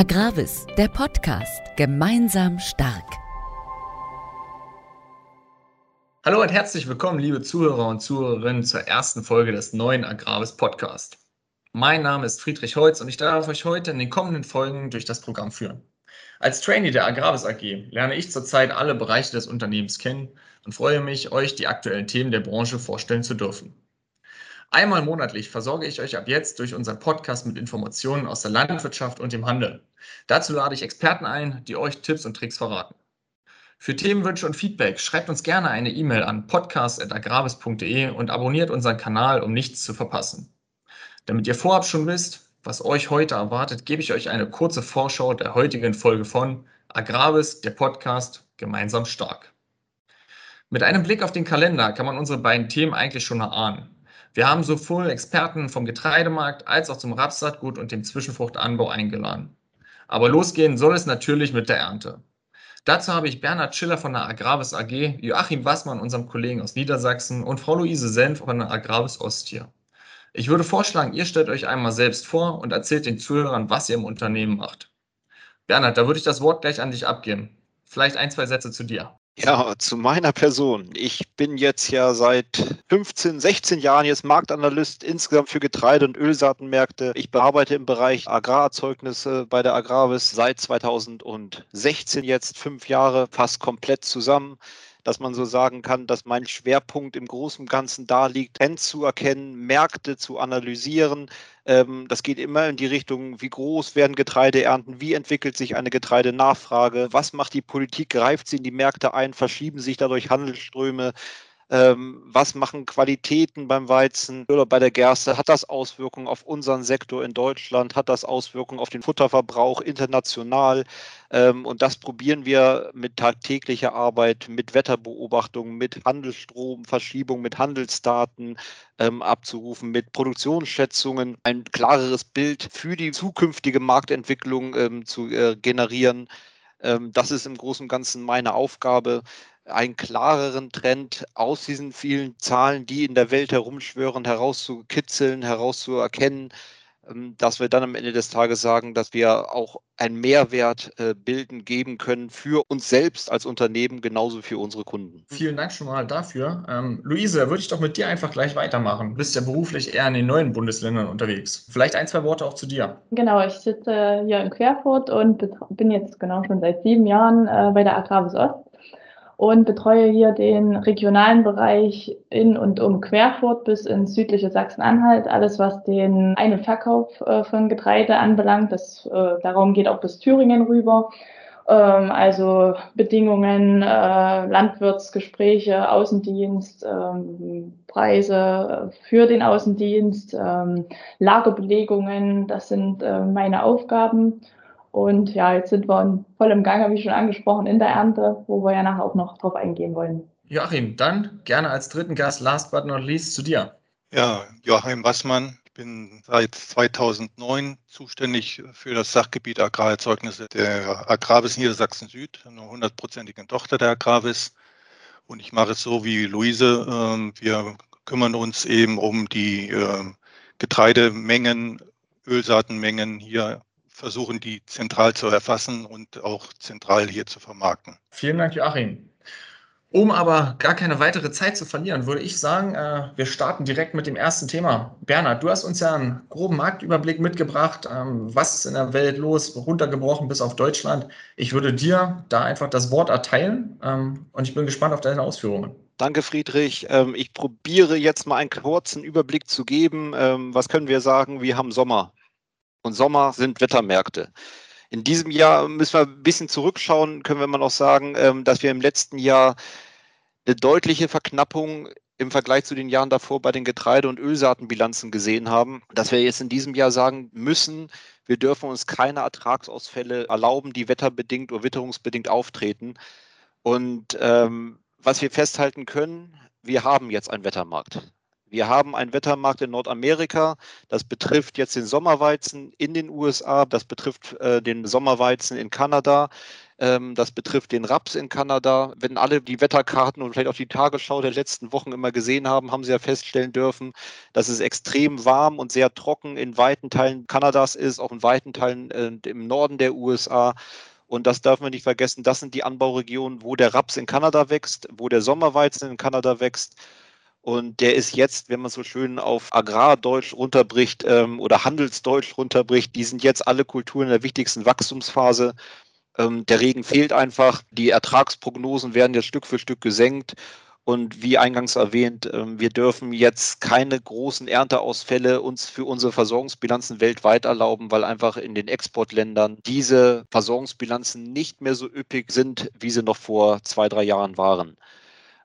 Agravis, der Podcast. Gemeinsam stark. Hallo und herzlich willkommen, liebe Zuhörer und Zuhörerinnen, zur ersten Folge des neuen Agravis Podcast. Mein Name ist Friedrich Holz und ich darf euch heute in den kommenden Folgen durch das Programm führen. Als Trainee der Agravis AG lerne ich zurzeit alle Bereiche des Unternehmens kennen und freue mich, euch die aktuellen Themen der Branche vorstellen zu dürfen. Einmal monatlich versorge ich euch ab jetzt durch unseren Podcast mit Informationen aus der Landwirtschaft und dem Handel. Dazu lade ich Experten ein, die euch Tipps und Tricks verraten. Für Themenwünsche und Feedback schreibt uns gerne eine E-Mail an podcast.agravis.de und abonniert unseren Kanal, um nichts zu verpassen. Damit ihr vorab schon wisst, was euch heute erwartet, gebe ich euch eine kurze Vorschau der heutigen Folge von Agravis, der Podcast, gemeinsam stark. Mit einem Blick auf den Kalender kann man unsere beiden Themen eigentlich schon erahnen. Wir haben sowohl Experten vom Getreidemarkt als auch zum Rapssaatgut und dem Zwischenfruchtanbau eingeladen. Aber losgehen soll es natürlich mit der Ernte. Dazu habe ich Bernhard Schiller von der Agravis AG, Joachim Wassmann, unserem Kollegen aus Niedersachsen und Frau Luise Senf von der Agravis Ost hier. Ich würde vorschlagen, ihr stellt euch einmal selbst vor und erzählt den Zuhörern, was ihr im Unternehmen macht. Bernhard, da würde ich das Wort gleich an dich abgeben. Vielleicht ein, zwei Sätze zu dir. Ja, zu meiner Person. Ich bin jetzt ja seit 15, 16 Jahren jetzt Marktanalyst insgesamt für Getreide- und Ölsaatenmärkte. Ich bearbeite im Bereich Agrarerzeugnisse bei der Agravis seit 2016 jetzt fünf Jahre fast komplett zusammen dass man so sagen kann, dass mein Schwerpunkt im Großen und Ganzen da liegt, Trends zu erkennen, Märkte zu analysieren. Ähm, das geht immer in die Richtung, wie groß werden Getreideernten, wie entwickelt sich eine Getreidenachfrage, was macht die Politik, greift sie in die Märkte ein, verschieben sich dadurch Handelsströme, ähm, was machen Qualitäten beim Weizen oder bei der Gerste? Hat das Auswirkungen auf unseren Sektor in Deutschland? Hat das Auswirkungen auf den Futterverbrauch international? Ähm, und das probieren wir mit tagtäglicher Arbeit, mit Wetterbeobachtungen, mit Handelsstromverschiebung, mit Handelsdaten ähm, abzurufen, mit Produktionsschätzungen ein klareres Bild für die zukünftige Marktentwicklung ähm, zu äh, generieren. Ähm, das ist im Großen und Ganzen meine Aufgabe einen klareren Trend aus diesen vielen Zahlen, die in der Welt herumschwören, herauszukitzeln, herauszuerkennen, ähm, dass wir dann am Ende des Tages sagen, dass wir auch einen Mehrwert äh, bilden, geben können für uns selbst als Unternehmen, genauso für unsere Kunden. Vielen Dank schon mal dafür. Ähm, Luise, würde ich doch mit dir einfach gleich weitermachen. Du bist ja beruflich eher in den neuen Bundesländern unterwegs. Vielleicht ein, zwei Worte auch zu dir. Genau, ich sitze hier in Querfurt und bin jetzt genau schon seit sieben Jahren äh, bei der Agravis Ost und betreue hier den regionalen Bereich in und um Querfurt bis ins südliche Sachsen-Anhalt. Alles, was den Ein- und Verkauf äh, von Getreide anbelangt. Das, äh, der Raum geht auch bis Thüringen rüber. Ähm, also Bedingungen, äh, Landwirtsgespräche, Außendienst, ähm, Preise für den Außendienst, ähm, Lagerbelegungen. Das sind meine Aufgaben. Und ja, jetzt sind wir voll im Gange, wie schon angesprochen, in der Ernte, wo wir ja nachher auch noch drauf eingehen wollen. Joachim, dann gerne als dritten Gast, last but not least, zu dir. Ja, Joachim Wassmann. Ich bin seit 2009 zuständig für das Sachgebiet Agrarerzeugnisse der Agravis Niedersachsen Süd, eine hundertprozentige Tochter der Agravis. Und ich mache es so wie Luise. Ähm, wir kümmern uns eben um die ähm, Getreidemengen, Ölsaatenmengen hier versuchen, die zentral zu erfassen und auch zentral hier zu vermarkten. Vielen Dank, Joachim. Um aber gar keine weitere Zeit zu verlieren, würde ich sagen, äh, wir starten direkt mit dem ersten Thema. Bernhard, du hast uns ja einen groben Marktüberblick mitgebracht. Ähm, was ist in der Welt los, runtergebrochen bis auf Deutschland? Ich würde dir da einfach das Wort erteilen ähm, und ich bin gespannt auf deine Ausführungen. Danke, Friedrich. Ähm, ich probiere jetzt mal einen kurzen Überblick zu geben. Was können wir sagen? Wir haben Sommer und Sommer sind Wettermärkte. In diesem Jahr müssen wir ein bisschen zurückschauen, können wir mal noch sagen, ähm, dass wir im letzten Jahr eine deutliche Verknappung im Vergleich zu den Jahren davor bei den Getreide- und Ölsaatenbilanzen gesehen haben, dass wir jetzt in diesem Jahr sagen müssen, wir dürfen uns keine Ertragsausfälle erlauben, die wetterbedingt oder witterungsbedingt auftreten. Und ähm, was wir festhalten können, wir haben jetzt einen Wettermarkt. Wir haben einen Wettermarkt in Nordamerika. Das betrifft jetzt den Sommerweizen in den USA. Das betrifft äh, den Sommerweizen in Kanada. Ähm, das betrifft den Raps in Kanada. Wenn alle die Wetterkarten und vielleicht auch die Tagesschau der letzten Wochen immer gesehen haben, haben sie ja feststellen dürfen, dass es extrem warm und sehr trocken in weiten Teilen Kanadas ist, auch in weiten Teilen äh, im Norden der USA. Und das darf man nicht vergessen, das sind die Anbauregionen, wo der Raps in Kanada wächst, wo der Sommerweizen in Kanada wächst. Und der ist jetzt, wenn man so schön auf Agrardeutsch runterbricht ähm, oder Handelsdeutsch runterbricht, die sind jetzt alle Kulturen in der wichtigsten Wachstumsphase. Ähm, der Regen fehlt einfach, die Ertragsprognosen werden jetzt Stück für Stück gesenkt. Und wie eingangs erwähnt, ähm, wir dürfen jetzt keine großen Ernteausfälle uns für unsere Versorgungsbilanzen weltweit erlauben, weil einfach in den Exportländern diese Versorgungsbilanzen nicht mehr so üppig sind, wie sie noch vor zwei, drei Jahren waren.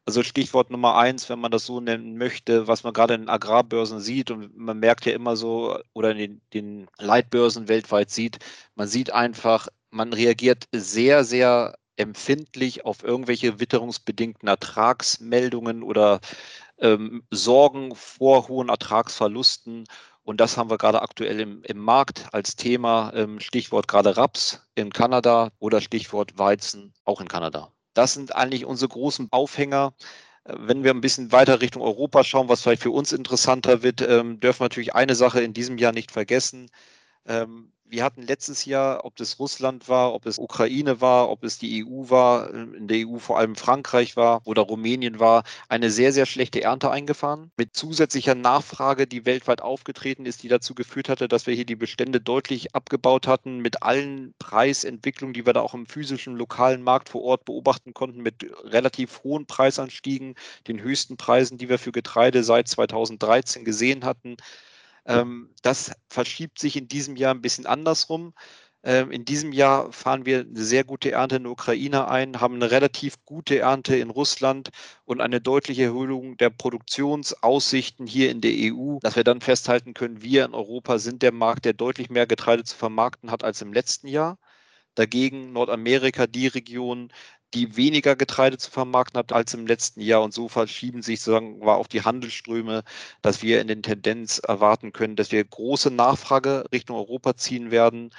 Also Stichwort Nummer eins, wenn man das so nennen möchte, was man gerade in Agrarbörsen sieht und man merkt ja immer so oder in den, den Leitbörsen weltweit sieht, man sieht einfach, man reagiert sehr, sehr empfindlich auf irgendwelche witterungsbedingten Ertragsmeldungen oder ähm, Sorgen vor hohen Ertragsverlusten. Und das haben wir gerade aktuell im, im Markt als Thema, ähm, Stichwort gerade Raps in Kanada oder Stichwort Weizen auch in Kanada. Das sind eigentlich unsere großen Aufhänger. Äh, wenn wir ein bisschen weiter Richtung Europa schauen, was vielleicht für uns interessanter wird, ähm, dürfen wir natürlich eine Sache in diesem Jahr nicht vergessen. Ähm, wir hatten letztes Jahr, ob das Russland war, ob es Ukraine war, ob es die EU war, in der EU vor allem Frankreich war oder Rumänien war, eine sehr, sehr schlechte Ernte eingefahren. Mit zusätzlicher Nachfrage, die weltweit aufgetreten ist, die dazu geführt hatte, dass wir hier die Bestände deutlich abgebaut hatten, mit allen Preisentwicklungen, die wir da auch im physischen lokalen Markt vor Ort beobachten konnten, mit relativ hohen Preisanstiegen, den höchsten Preisen, die wir für Getreide seit 2013 gesehen hatten. Ähm, das verschiebt sich in diesem Jahr ein bisschen andersrum. Ähm, in diesem Jahr fahren wir eine sehr gute Ernte in der Ukraine ein, haben eine relativ gute Ernte in Russland und eine deutliche Erhöhung der Produktionsaussichten hier in der EU, dass wir dann festhalten können, wir in Europa sind der Markt, der deutlich mehr Getreide zu vermarkten hat als im letzten Jahr. Dagegen Nordamerika die Region, die weniger Getreide zu vermarkten hat als im letzten Jahr. Und so verschieben sich sozusagen auch die Handelsströme, dass wir in den Tendenz erwarten können, dass wir große Nachfrage Richtung Europa ziehen werden.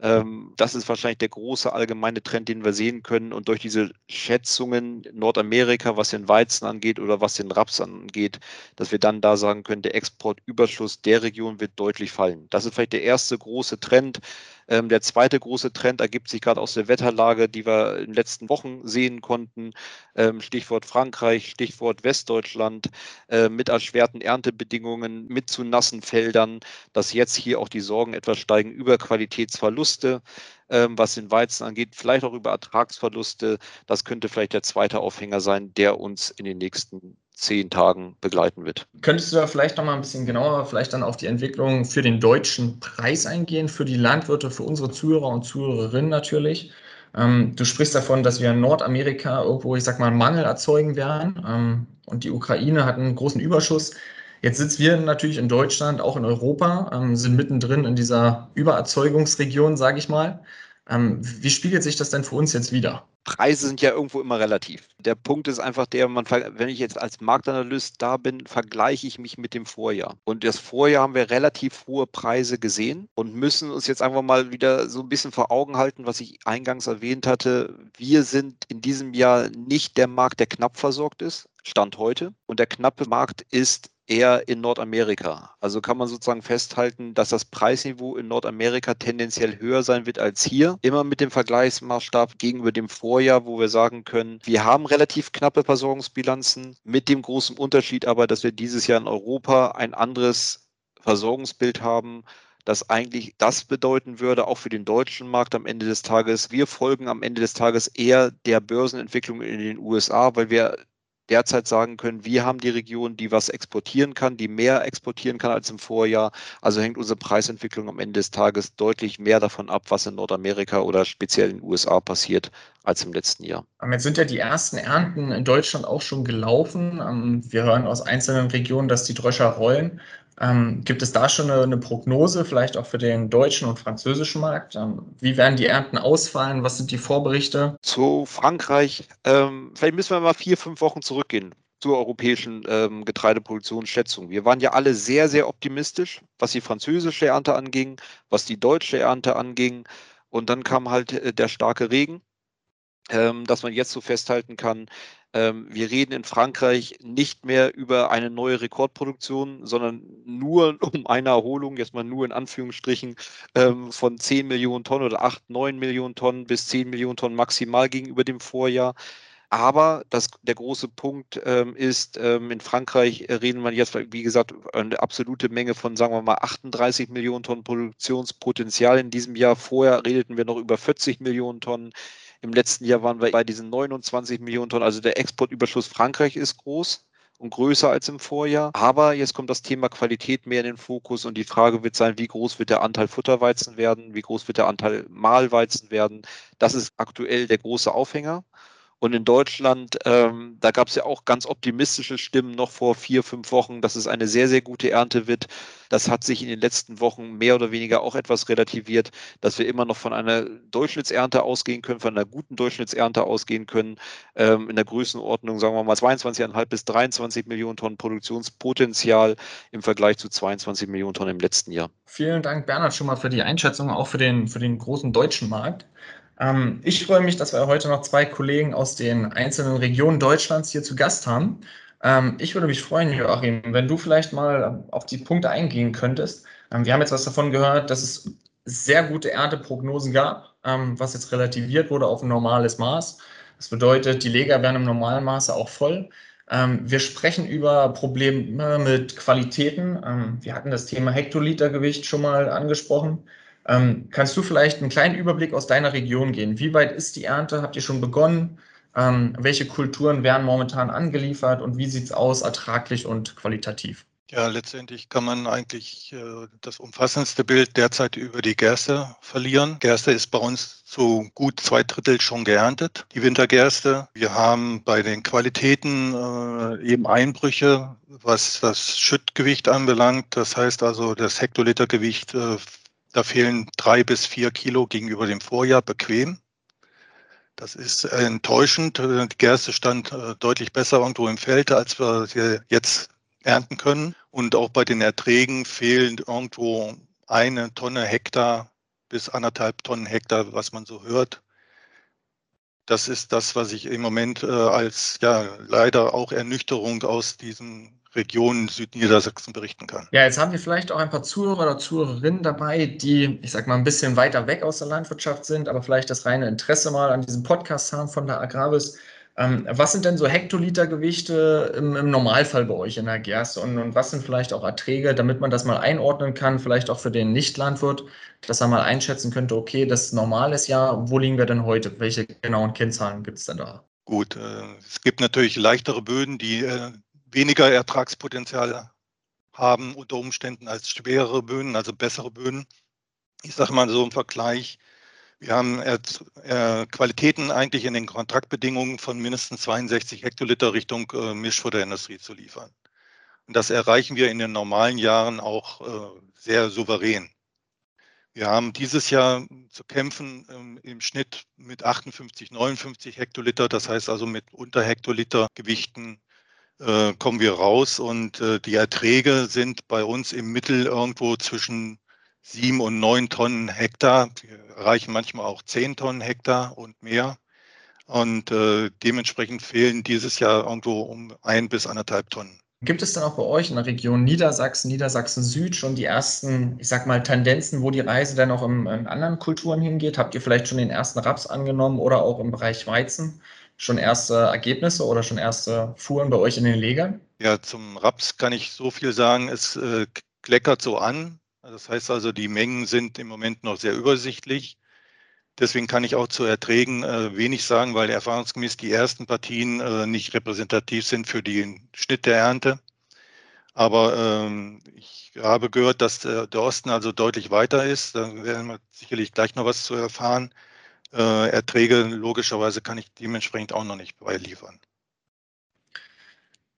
Ähm, das ist wahrscheinlich der große allgemeine Trend, den wir sehen können. Und durch diese Schätzungen Nordamerika, was den Weizen angeht oder was den Raps angeht, dass wir dann da sagen können, der Exportüberschuss der Region wird deutlich fallen. Das ist vielleicht der erste große Trend. Ähm, der zweite große Trend ergibt sich gerade aus der Wetterlage, die wir in den letzten Wochen sehen konnten. Ähm, Stichwort Frankreich, Stichwort Westdeutschland, äh, mit erschwerten Erntebedingungen, mit zu nassen Feldern, dass jetzt hier auch die Sorgen etwas steigen über Qualitätsverluste ähm, was den Weizen angeht, vielleicht auch über Ertragsverluste. Das könnte vielleicht der zweite Aufhänger sein, der uns in den nächsten zehn Tagen begleiten wird. Könntest du da vielleicht noch mal ein bisschen genauer vielleicht dann auf die Entwicklung für den deutschen Preis eingehen, für die Landwirte, für unsere Zuhörer und Zuhörerinnen natürlich? Ähm, du sprichst davon, dass wir in Nordamerika irgendwo, ich sag mal, einen Mangel erzeugen werden ähm, und die Ukraine hat einen großen Überschuss. Jetzt sitzen wir natürlich in Deutschland, auch in Europa, ähm, sind mittendrin in dieser Übererzeugungsregion, sage ich mal. Ähm, wie spiegelt sich das denn für uns jetzt wieder? Preise sind ja irgendwo immer relativ. Der Punkt ist einfach der, man, wenn ich jetzt als Marktanalyst da bin, vergleiche ich mich mit dem Vorjahr. Und das Vorjahr haben wir relativ hohe Preise gesehen und müssen uns jetzt einfach mal wieder so ein bisschen vor Augen halten, was ich eingangs erwähnt hatte. Wir sind in diesem Jahr nicht der Markt, der knapp versorgt ist. Stand heute. Und der knappe Markt ist eher in Nordamerika. Also kann man sozusagen festhalten, dass das Preisniveau in Nordamerika tendenziell höher sein wird als hier. Immer mit dem Vergleichsmaßstab gegenüber dem Vorjahr, wo wir sagen können, wir haben relativ knappe Versorgungsbilanzen, mit dem großen Unterschied aber, dass wir dieses Jahr in Europa ein anderes Versorgungsbild haben, das eigentlich das bedeuten würde, auch für den deutschen Markt am Ende des Tages. Wir folgen am Ende des Tages eher der Börsenentwicklung in den USA, weil wir derzeit sagen können, wir haben die Region, die was exportieren kann, die mehr exportieren kann als im Vorjahr. Also hängt unsere Preisentwicklung am Ende des Tages deutlich mehr davon ab, was in Nordamerika oder speziell in den USA passiert, als im letzten Jahr. Jetzt sind ja die ersten Ernten in Deutschland auch schon gelaufen. Ähm, wir hören aus einzelnen Regionen, dass die Dröscher rollen. Ähm, gibt es da schon eine, eine, Prognose, vielleicht auch für den deutschen und französischen Markt? Ähm, wie werden die Ernten ausfallen? Was sind die Vorberichte? Zu Frankreich, ähm, vielleicht müssen wir mal vier, fünf Wochen zurückgehen zur europäischen ähm, Getreideproduktionsschätzung. Wir waren ja alle sehr, sehr optimistisch, was die französische Ernte anging, was die deutsche Ernte anging. Und dann kam halt äh, der starke Regen ähm, dass man jetzt so festhalten kann, wir reden in Frankreich nicht mehr über eine neue Rekordproduktion, sondern nur um eine Erholung, jetzt mal nur in Anführungsstrichen, ähm, von 10 Millionen Tonnen oder 8, 9 Millionen Tonnen bis 10 Millionen Tonnen maximal gegenüber dem Vorjahr. Aber das, der große Punkt ähm, ist, ähm, in Frankreich reden wir jetzt, wie gesagt, eine absolute Menge von, sagen wir mal, 38 Millionen Tonnen Produktionspotenzial in diesem Jahr. Vorher redeten wir noch über 40 Millionen Tonnen. Im letzten Jahr waren wir bei diesen 29 Millionen Tonnen. Also der Exportüberschuss Frankreich ist groß und größer als im Vorjahr. Aber jetzt kommt das Thema Qualität mehr in den Fokus und die Frage wird sein, wie groß wird der Anteil Futterweizen werden, wie groß wird der Anteil Mahlweizen werden. Das ist aktuell der große Aufhänger. Und in Deutschland, ähm, da gab es ja auch ganz optimistische Stimmen noch vor vier, fünf Wochen, dass es eine sehr, sehr gute Ernte wird. Das hat sich in den letzten Wochen mehr oder weniger auch etwas relativiert, dass wir immer noch von einer Durchschnittsernte ausgehen können, von einer guten Durchschnittsernte ausgehen können, ähm, in der Größenordnung, sagen wir mal, 22,5 bis 23 Millionen Tonnen Produktionspotenzial im Vergleich zu 22 Millionen Tonnen im letzten Jahr. Vielen Dank, Bernhard, schon mal für die Einschätzung, auch für den, für den großen deutschen Markt. Ähm, ich freue mich, dass wir heute noch zwei Kollegen aus den einzelnen Regionen Deutschlands hier zu Gast haben. Ähm, ich würde mich freuen, Joachim, wenn du vielleicht mal auf die Punkte eingehen könntest. Ähm, wir haben jetzt was davon gehört, dass es sehr gute Ernteprognosen gab, ähm, was jetzt relativiert wurde auf ein normales Maß. Das bedeutet, die Leger werden im normalen Maße auch voll. Ähm, wir sprechen über Probleme mit Qualitäten. Ähm, wir hatten das Thema Hektolitergewicht schon mal angesprochen. Ähm, kannst du vielleicht einen kleinen Überblick aus deiner Region gehen? Wie weit ist die Ernte? Habt ihr schon begonnen? Ähm, welche Kulturen werden momentan angeliefert und wie sieht es aus, ertraglich und qualitativ? Ja, letztendlich kann man eigentlich äh, das umfassendste Bild derzeit über die Gerste verlieren. Gerste ist bei uns zu gut zwei Drittel schon geerntet, die Wintergerste. Wir haben bei den Qualitäten äh, eben Einbrüche, was das Schüttgewicht anbelangt. Das heißt also, das Hektolitergewicht äh, da fehlen drei bis vier Kilo gegenüber dem Vorjahr bequem. Das ist enttäuschend. Die Gerste stand äh, deutlich besser irgendwo im Feld, als wir sie jetzt ernten können. Und auch bei den Erträgen fehlen irgendwo eine Tonne Hektar bis anderthalb Tonnen Hektar, was man so hört. Das ist das, was ich im Moment äh, als ja leider auch Ernüchterung aus diesem Region Südniedersachsen berichten kann. Ja, jetzt haben wir vielleicht auch ein paar Zuhörer oder Zuhörerinnen dabei, die, ich sag mal, ein bisschen weiter weg aus der Landwirtschaft sind, aber vielleicht das reine Interesse mal an diesem Podcast haben von der Agravis. Ähm, was sind denn so Hektolitergewichte im, im, Normalfall bei euch in der Gerste und, und, was sind vielleicht auch Erträge, damit man das mal einordnen kann, vielleicht auch für den Nicht-Landwirt, dass er mal einschätzen könnte, okay, das ist normales Jahr, wo liegen wir denn heute? Welche genauen Kennzahlen gibt es denn da? Gut, äh, es gibt natürlich leichtere Böden, die äh, weniger Ertragspotenzial haben unter Umständen als schwerere Böden, also bessere Böden. Ich sage mal so im Vergleich, wir haben äh, Qualitäten eigentlich in den Kontraktbedingungen von mindestens 62 Hektoliter Richtung äh, Mischfutterindustrie zu liefern. Und das erreichen wir in den normalen Jahren auch äh, sehr souverän. Wir haben dieses Jahr zu kämpfen ähm, im Schnitt mit 58, 59 Hektoliter, das heißt also mit unter Hektoliter Gewichten äh, kommen wir raus und äh, die Erträge sind bei uns im Mittel irgendwo zwischen sieben und neun Tonnen Hektar. Wir erreichen manchmal auch zehn Tonnen Hektar und mehr. Und äh, dementsprechend fehlen dieses Jahr irgendwo um ein bis anderthalb Tonnen. Gibt es dann auch bei euch in der Region Niedersachsen, Niedersachsen Süd schon die ersten, ich sag mal, Tendenzen, wo die Reise dann auch in, in anderen Kulturen hingeht? Habt ihr vielleicht schon den ersten Raps angenommen oder auch im Bereich Weizen? schon erste Ergebnisse oder schon erste Fuhren bei euch in den Legern? Ja, zum Raps kann ich so viel sagen, es äh, kleckert so an. Das heißt also, die Mengen sind im Moment noch sehr übersichtlich. Deswegen kann ich auch zu Erträgen äh, wenig sagen, weil erfahrungsgemäß die ersten Partien äh, nicht repräsentativ sind für den Schnitt der Ernte. Aber ähm, ich habe gehört, dass der, der Osten also deutlich weiter ist. Da werden wir sicherlich gleich noch was zu erfahren äh, Erträge logischerweise kann ich dementsprechend auch noch nicht beiliefern.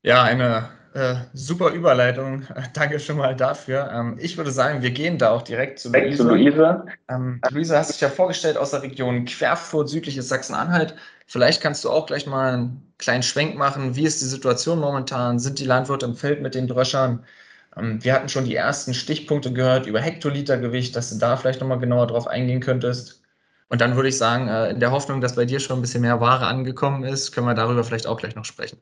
Ja, eine äh, super Überleitung. Danke schon mal dafür. Ähm, ich würde sagen, wir gehen da auch direkt zu Luise. Zu Luise. Ähm, Luise hast dich ja vorgestellt aus der Region Querfurt, südliches Sachsen-Anhalt. Vielleicht kannst du auch gleich mal einen kleinen Schwenk machen. Wie ist die Situation momentan? Sind die Landwirte im Feld mit den Dröschern? Ähm, wir hatten schon die ersten Stichpunkte gehört über Hektolitergewicht, dass du da vielleicht nochmal genauer drauf eingehen könntest. Und dann würde ich sagen, äh, in der Hoffnung, dass bei dir schon ein bisschen mehr Ware angekommen ist, können wir darüber vielleicht auch gleich noch sprechen.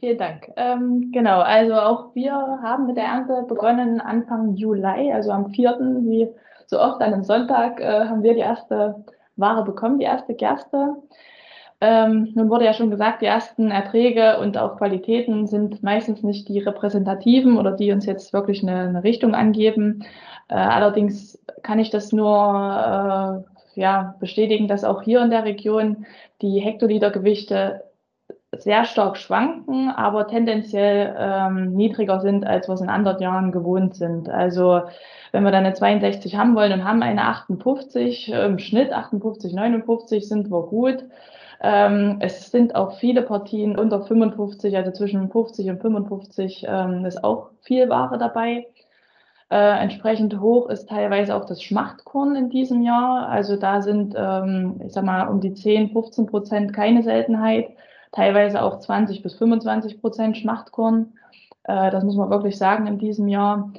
Vielen Dank. Ähm, genau, also auch wir haben mit der Ernte begonnen Anfang Juli, also am 4., wie so oft an einem Sonntag, äh, haben wir die erste Ware bekommen, die erste Gerste. Ähm, nun wurde ja schon gesagt, die ersten Erträge und auch Qualitäten sind meistens nicht die repräsentativen oder die uns jetzt wirklich eine, eine Richtung angeben. Äh, allerdings kann ich das nur äh, ja, bestätigen, dass auch hier in der Region die Hektolitergewichte sehr stark schwanken, aber tendenziell ähm, niedriger sind, als wir es in anderen Jahren gewohnt sind. Also wenn wir dann eine 62 haben wollen und haben eine 58, im Schnitt 58, 59 sind wir gut. Ähm, es sind auch viele Partien unter 55, also zwischen 50 und 55 ähm, ist auch viel Ware dabei. Äh, entsprechend hoch ist teilweise auch das Schmachtkorn in diesem Jahr. Also da sind, ähm, ich sag mal, um die 10, 15 Prozent keine Seltenheit, teilweise auch 20 bis 25 Prozent Schmachtkorn. Äh, das muss man wirklich sagen in diesem Jahr.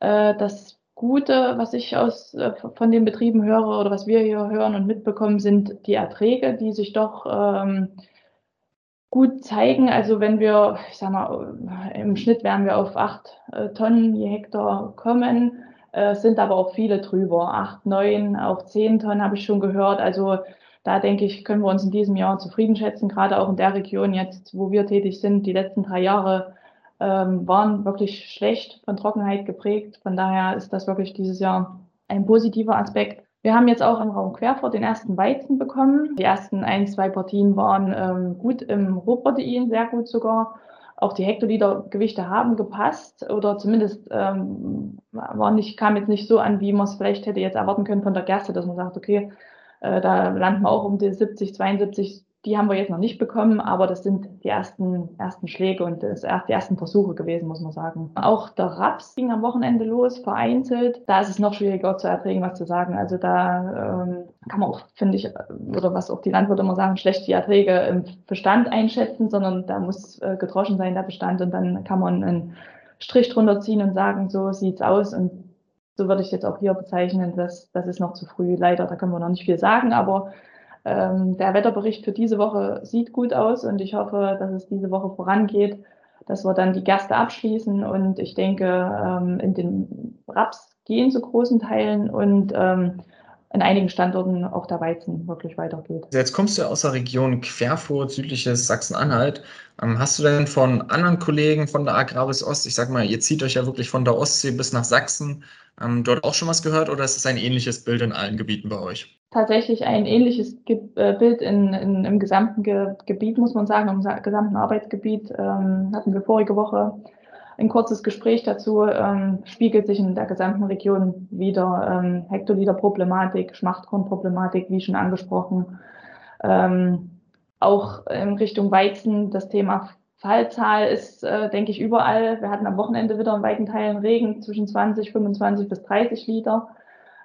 Äh, das Gute, was ich aus, äh, von den Betrieben höre oder was wir hier hören und mitbekommen, sind die Erträge, die sich doch ähm, gut zeigen. Also wenn wir, ich sag mal, im Schnitt werden wir auf acht Tonnen je Hektar kommen, sind aber auch viele drüber. Acht, neun, auch zehn Tonnen habe ich schon gehört. Also da denke ich, können wir uns in diesem Jahr zufrieden schätzen, gerade auch in der Region jetzt, wo wir tätig sind, die letzten drei Jahre ähm, waren wirklich schlecht von Trockenheit geprägt. Von daher ist das wirklich dieses Jahr ein positiver Aspekt. Wir haben jetzt auch im Raum Querfurt den ersten Weizen bekommen. Die ersten ein, zwei Partien waren ähm, gut im Rohprotein, sehr gut sogar. Auch die Hektolitergewichte haben gepasst oder zumindest ähm, war nicht, kam jetzt nicht so an, wie man es vielleicht hätte jetzt erwarten können von der Gerste, dass man sagt, okay, äh, da landen wir auch um die 70, 72 die haben wir jetzt noch nicht bekommen, aber das sind die ersten, ersten Schläge und das, die ersten Versuche gewesen, muss man sagen. Auch der Raps ging am Wochenende los, vereinzelt. Da ist es noch schwieriger zu erträgen, was zu sagen. Also da ähm, kann man auch, finde ich, oder was auch die Landwirte immer sagen, schlecht die Erträge im Bestand einschätzen, sondern da muss äh, gedroschen sein, der Bestand. Und dann kann man einen Strich drunter ziehen und sagen, so sieht's aus. Und so würde ich jetzt auch hier bezeichnen, dass das ist noch zu früh. Leider, da können wir noch nicht viel sagen, aber ähm, der Wetterbericht für diese Woche sieht gut aus und ich hoffe, dass es diese Woche vorangeht, dass wir dann die Gerste abschließen und ich denke, ähm, in den Raps gehen zu großen Teilen und ähm, in einigen Standorten auch der Weizen wirklich weitergeht. Jetzt kommst du aus der Region Querfurt, südliches Sachsen-Anhalt. Ähm, hast du denn von anderen Kollegen von der Agraris Ost, ich sag mal, ihr zieht euch ja wirklich von der Ostsee bis nach Sachsen, ähm, dort auch schon was gehört oder ist es ein ähnliches Bild in allen Gebieten bei euch? tatsächlich ein ähnliches Ge äh, Bild in, in, im gesamten Ge Gebiet, muss man sagen, im gesamten Arbeitsgebiet. Ähm, hatten wir vorige Woche ein kurzes Gespräch dazu, ähm, spiegelt sich in der gesamten Region wieder ähm, Hektoliter-Problematik, Schmachtkorn-Problematik, wie schon angesprochen. Ähm, auch in Richtung Weizen, das Thema Fallzahl ist, äh, denke ich, überall. Wir hatten am Wochenende wieder in weiten Teilen Regen zwischen 20, 25 bis 30 Liter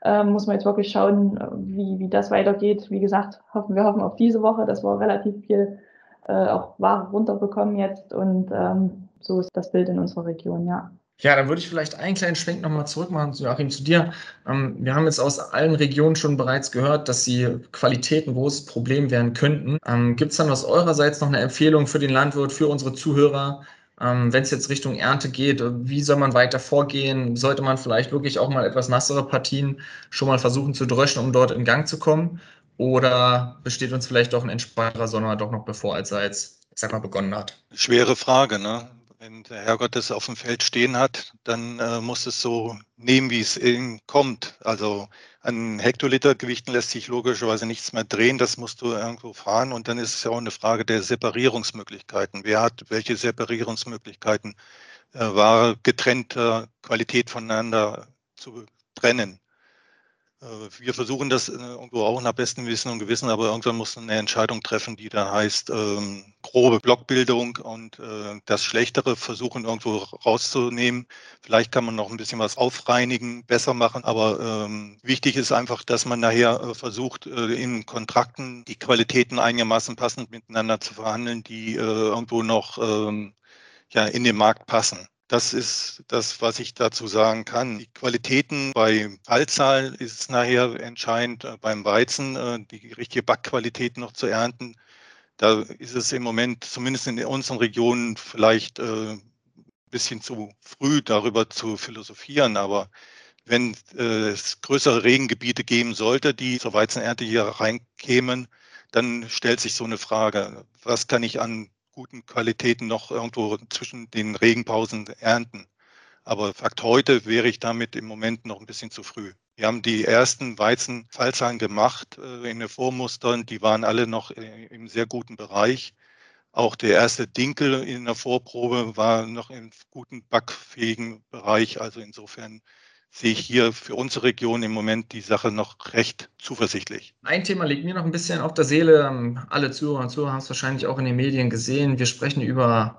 ähm, muss man jetzt wirklich schauen, wie, wie das weitergeht. Wie gesagt, hoffen wir hoffen auf diese Woche, dass wir relativ viel äh, auch Ware runterbekommen jetzt und ähm, so ist das Bild in unserer Region, ja. Ja, dann würde ich vielleicht einen kleinen Schwenk nochmal zurück machen, Joachim, zu dir. Ähm, wir haben jetzt aus allen Regionen schon bereits gehört, dass die Qualität ein großes Problem werden könnten. Ähm, Gibt es dann aus eurerseits noch eine Empfehlung für den Landwirt, für unsere Zuhörer, ähm, wenn es jetzt Richtung Ernte geht, wie soll man weiter vorgehen? Sollte man vielleicht wirklich auch mal etwas nassere Partien schon mal versuchen zu dröschen, um dort in Gang zu kommen? Oder besteht uns vielleicht doch ein entspannterer Sommer doch noch bevor, als er jetzt, ich sag mal, begonnen hat? Schwere Frage, ne? Wenn der Herrgott das auf dem Feld stehen hat, dann äh, muss es so nehmen, wie es ihm kommt. Also an Hektolitergewichten lässt sich logischerweise nichts mehr drehen, das musst du irgendwo fahren. Und dann ist es ja auch eine Frage der Separierungsmöglichkeiten. Wer hat welche Separierungsmöglichkeiten, äh, Ware getrennter Qualität voneinander zu trennen? Äh, wir versuchen das äh, irgendwo auch nach bestem Wissen und Gewissen, aber irgendwann muss man eine Entscheidung treffen, die da heißt, ähm, grobe Blockbildung und äh, das Schlechtere versuchen irgendwo rauszunehmen. Vielleicht kann man noch ein bisschen was aufreinigen, besser machen, aber ähm, wichtig ist einfach, dass man nachher äh, versucht, äh, in Kontrakten die Qualitäten einigermaßen passend miteinander zu verhandeln, die äh, irgendwo noch ähm, ja, in den Markt passen. Das ist das, was ich dazu sagen kann. Die Qualitäten bei Fallzahl ist nachher entscheidend äh, beim Weizen, äh, die richtige Backqualität noch zu ernten. Da ist es im Moment, zumindest in unseren Regionen, vielleicht ein äh, bisschen zu früh darüber zu philosophieren. Aber wenn es größere Regengebiete geben sollte, die zur Weizenernte hier reinkämen, dann stellt sich so eine Frage, was kann ich an guten Qualitäten noch irgendwo zwischen den Regenpausen ernten. Aber Fakt heute wäre ich damit im Moment noch ein bisschen zu früh. Wir haben die ersten Weizenfallzahlen gemacht äh, in den Vormustern, die waren alle noch äh, im sehr guten Bereich. Auch der erste Dinkel in der Vorprobe war noch im guten backfähigen Bereich. Also insofern sehe ich hier für unsere Region im Moment die Sache noch recht zuversichtlich. Ein Thema liegt mir noch ein bisschen auf der Seele. Ähm, alle Zuhörer und Zuhörer haben es wahrscheinlich auch in den Medien gesehen. Wir sprechen über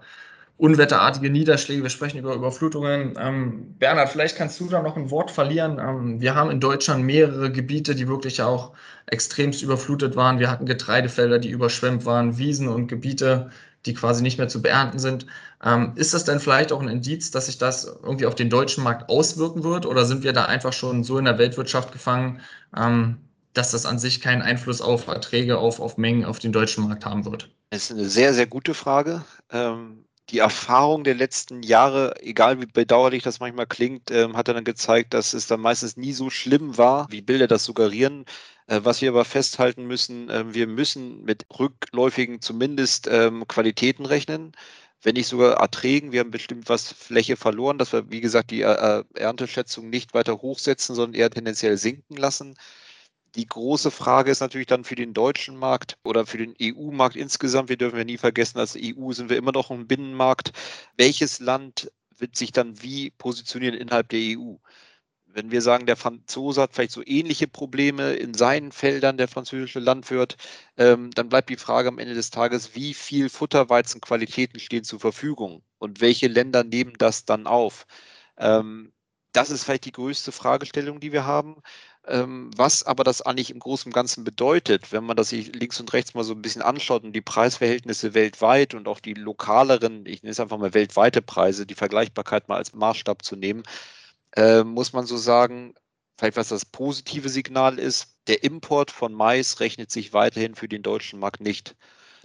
unwetterartige Niederschläge, wir sprechen über Überflutungen. Ähm, Bernhard, vielleicht kannst du da noch ein Wort verlieren. Ähm, wir haben in Deutschland mehrere Gebiete, die wirklich auch extremst überflutet waren. Wir hatten Getreidefelder, die überschwemmt waren, Wiesen und Gebiete, die quasi nicht mehr zu beernten sind. Ähm, ist das denn vielleicht auch ein Indiz, dass sich das irgendwie auf den deutschen Markt auswirken wird? Oder sind wir da einfach schon so in der Weltwirtschaft gefangen, ähm, dass das an sich keinen Einfluss auf Erträge, auf, auf Mengen auf den deutschen Markt haben wird? Das ist eine sehr, sehr gute Frage. Ähm, die Erfahrung der letzten Jahre, egal wie bedauerlich das manchmal klingt, ähm, hat dann gezeigt, dass es dann meistens nie so schlimm war, wie Bilder das suggerieren. Äh, was wir aber festhalten müssen, äh, wir müssen mit rückläufigen zumindest ähm, Qualitäten rechnen wenn nicht sogar Erträgen. Wir haben bestimmt was Fläche verloren, dass wir, wie gesagt, die äh, Ernteschätzung nicht weiter hochsetzen, sondern eher tendenziell sinken lassen. Die große Frage ist natürlich dann für den deutschen Markt oder für den EU-Markt insgesamt. Wir dürfen ja nie vergessen, als EU sind wir immer noch ein Binnenmarkt. Welches Land wird sich dann wie positionieren innerhalb der EU? Wenn wir sagen, der Franzose hat vielleicht so ähnliche Probleme in seinen Feldern, der französische Landwirt, ähm, dann bleibt die Frage am Ende des Tages, wie viel Futterweizenqualitäten stehen zur Verfügung und welche Länder nehmen das dann auf? Ähm, das ist vielleicht die größte Fragestellung, die wir haben. Ähm, was aber das eigentlich im Großen und Ganzen bedeutet, wenn man das sich links und rechts mal so ein bisschen anschaut und die Preisverhältnisse weltweit und auch die lokaleren, ich nenne es einfach mal weltweite Preise, die Vergleichbarkeit mal als Maßstab zu nehmen, äh, muss man so sagen, vielleicht was das positive Signal ist, der Import von Mais rechnet sich weiterhin für den deutschen Markt nicht.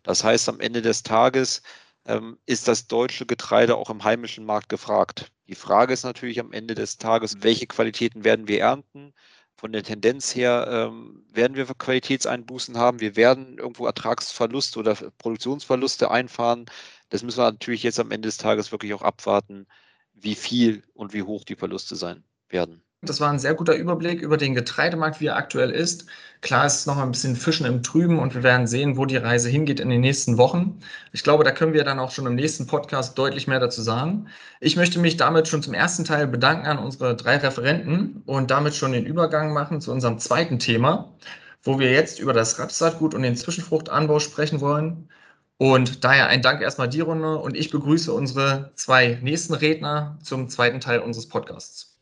Das heißt, am Ende des Tages ähm, ist das deutsche Getreide auch im heimischen Markt gefragt. Die Frage ist natürlich am Ende des Tages, welche Qualitäten werden wir ernten? Von der Tendenz her ähm, werden wir Qualitätseinbußen haben. Wir werden irgendwo Ertragsverluste oder Produktionsverluste einfahren. Das müssen wir natürlich jetzt am Ende des Tages wirklich auch abwarten, wie viel und wie hoch die Verluste sein werden. Das war ein sehr guter Überblick über den Getreidemarkt, wie er aktuell ist. Klar ist es noch ein bisschen Fischen im Trüben und wir werden sehen, wo die Reise hingeht in den nächsten Wochen. Ich glaube, da können wir dann auch schon im nächsten Podcast deutlich mehr dazu sagen. Ich möchte mich damit schon zum ersten Teil bedanken an unsere drei Referenten und damit schon den Übergang machen zu unserem zweiten Thema, wo wir jetzt über das Rapssaatgut und den Zwischenfruchtanbau sprechen wollen. Und daher ein Dank erstmal die Runde und ich begrüße unsere zwei nächsten Redner zum zweiten Teil unseres Podcasts.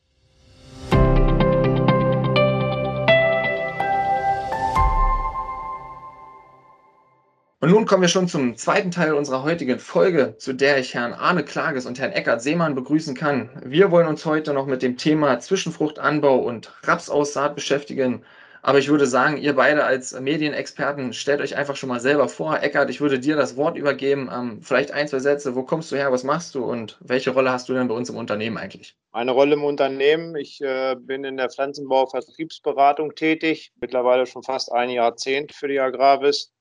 Und nun kommen wir schon zum zweiten Teil unserer heutigen Folge, zu der ich Herrn Arne Klages und Herrn Eckart Seemann begrüßen kann. Wir wollen uns heute noch mit dem Thema Zwischenfruchtanbau und Rapsaussaat beschäftigen aber ich würde sagen, ihr beide als Medienexperten, stellt euch einfach schon mal selber vor. Eckart, ich würde dir das Wort übergeben. Ähm, vielleicht ein, zwei Sätze. Wo kommst du her? Was machst du? Und welche Rolle hast du denn bei uns im Unternehmen eigentlich? Meine Rolle im Unternehmen. Ich äh, bin in der Pflanzenbau-Vertriebsberatung tätig. Mittlerweile schon fast ein Jahrzehnt für die Agravis.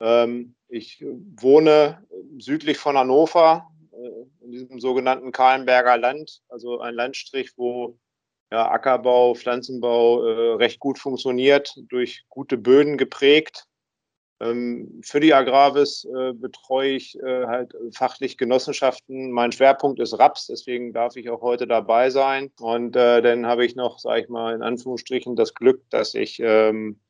Ähm, ich wohne südlich von Hannover, äh, in diesem sogenannten Kahlenberger Land, also ein Landstrich, wo ja, Ackerbau, Pflanzenbau äh, recht gut funktioniert, durch gute Böden geprägt. Ähm, für die Agravis äh, betreue ich äh, halt fachlich Genossenschaften. Mein Schwerpunkt ist Raps, deswegen darf ich auch heute dabei sein. Und äh, dann habe ich noch, sage ich mal, in Anführungsstrichen das Glück, dass ich ähm,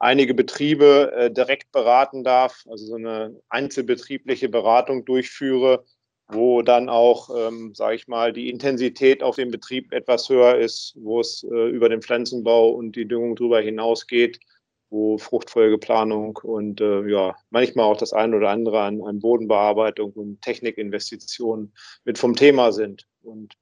einige Betriebe äh, direkt beraten darf, also so eine einzelbetriebliche Beratung durchführe, wo dann auch, ähm, sage ich mal, die Intensität auf dem Betrieb etwas höher ist, wo es äh, über den Pflanzenbau und die Düngung darüber hinausgeht. wo Fruchtfolgeplanung und äh, ja, manchmal auch das eine oder andere an, an Bodenbearbeitung und Technikinvestitionen mit vom Thema sind. Und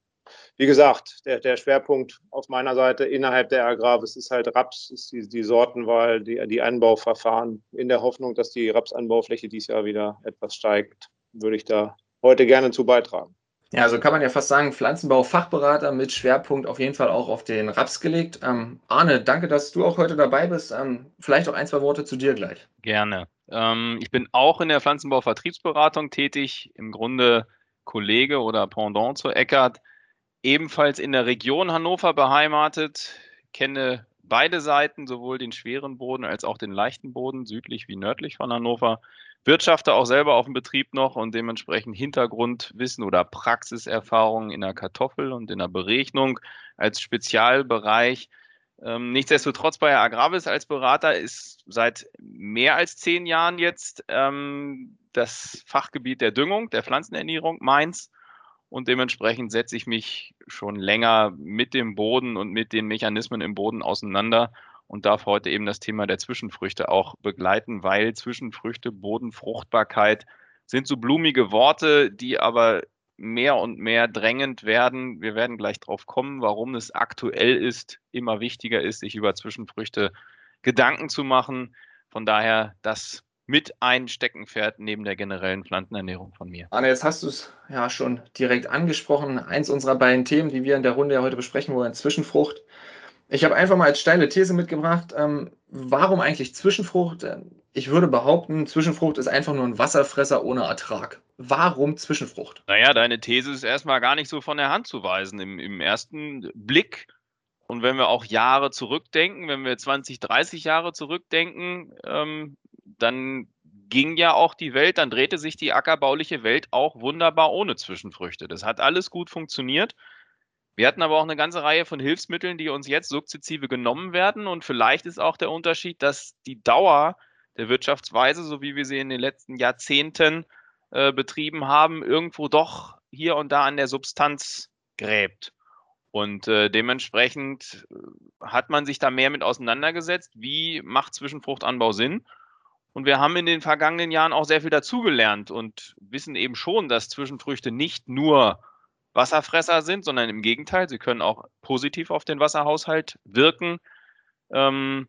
wie gesagt, der, der Schwerpunkt auf meiner Seite innerhalb der Agravis ist halt Raps, ist die, die Sortenwahl, die, die Anbauverfahren. In der Hoffnung, dass die Rapsanbaufläche dieses Jahr wieder etwas steigt, würde ich da heute gerne zu beitragen. Ja, also kann man ja fast sagen, Pflanzenbau-Fachberater mit Schwerpunkt auf jeden Fall auch auf den Raps gelegt. Ähm, Arne, danke, dass du auch heute dabei bist. Ähm, vielleicht auch ein, zwei Worte zu dir gleich. Gerne. Ähm, ich bin auch in der Pflanzenbau-Vertriebsberatung tätig, im Grunde Kollege oder Pendant zu Eckert, ebenfalls in der Region Hannover beheimatet, kenne beide Seiten, sowohl den schweren Boden als auch den leichten Boden, südlich wie nördlich von Hannover wirtschafte auch selber auf dem Betrieb noch und dementsprechend Hintergrundwissen oder Praxiserfahrung in der Kartoffel und in der Berechnung als Spezialbereich. Ähm, nichtsdestotrotz bei Agravis als Berater ist seit mehr als zehn Jahren jetzt ähm, das Fachgebiet der Düngung, der Pflanzenernährung meins. Und dementsprechend setze ich mich schon länger mit dem Boden und mit den Mechanismen im Boden auseinander und darf heute eben das Thema der Zwischenfrüchte auch begleiten, weil Zwischenfrüchte, Bodenfruchtbarkeit sind so blumige Worte, die aber mehr und mehr drängend werden. Wir werden gleich drauf kommen, warum es aktuell ist, immer wichtiger ist, sich über Zwischenfrüchte Gedanken zu machen. Von daher das mit ein Steckenpferd neben der generellen Pflanzenernährung von mir. Anne, jetzt hast du es ja schon direkt angesprochen. Eins unserer beiden Themen, die wir in der Runde ja heute besprechen wollen, Zwischenfrucht. Ich habe einfach mal als steile These mitgebracht, ähm, warum eigentlich Zwischenfrucht? Ich würde behaupten, Zwischenfrucht ist einfach nur ein Wasserfresser ohne Ertrag. Warum Zwischenfrucht? Naja, deine These ist erstmal gar nicht so von der Hand zu weisen im, im ersten Blick. Und wenn wir auch Jahre zurückdenken, wenn wir 20, 30 Jahre zurückdenken, ähm, dann ging ja auch die Welt, dann drehte sich die ackerbauliche Welt auch wunderbar ohne Zwischenfrüchte. Das hat alles gut funktioniert. Wir hatten aber auch eine ganze Reihe von Hilfsmitteln, die uns jetzt sukzessive genommen werden. Und vielleicht ist auch der Unterschied, dass die Dauer der Wirtschaftsweise, so wie wir sie in den letzten Jahrzehnten äh, betrieben haben, irgendwo doch hier und da an der Substanz gräbt. Und äh, dementsprechend äh, hat man sich da mehr mit auseinandergesetzt. Wie macht Zwischenfruchtanbau Sinn? Und wir haben in den vergangenen Jahren auch sehr viel dazugelernt und wissen eben schon, dass Zwischenfrüchte nicht nur Wasserfresser sind, sondern im Gegenteil, sie können auch positiv auf den Wasserhaushalt wirken. Ähm,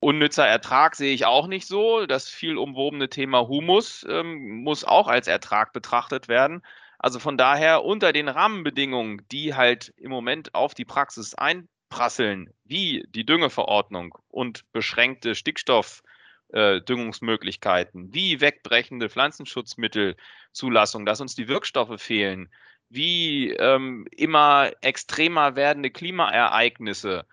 unnützer Ertrag sehe ich auch nicht so. Das viel umwobene Thema Humus ähm, muss auch als Ertrag betrachtet werden. Also von daher unter den Rahmenbedingungen, die halt im Moment auf die Praxis einprasseln, wie die Düngeverordnung und beschränkte Stickstoff äh, Düngungsmöglichkeiten, wie wegbrechende Pflanzenschutzmittelzulassung, dass uns die Wirkstoffe fehlen, wie ähm, immer extremer werdende Klimaereignisse,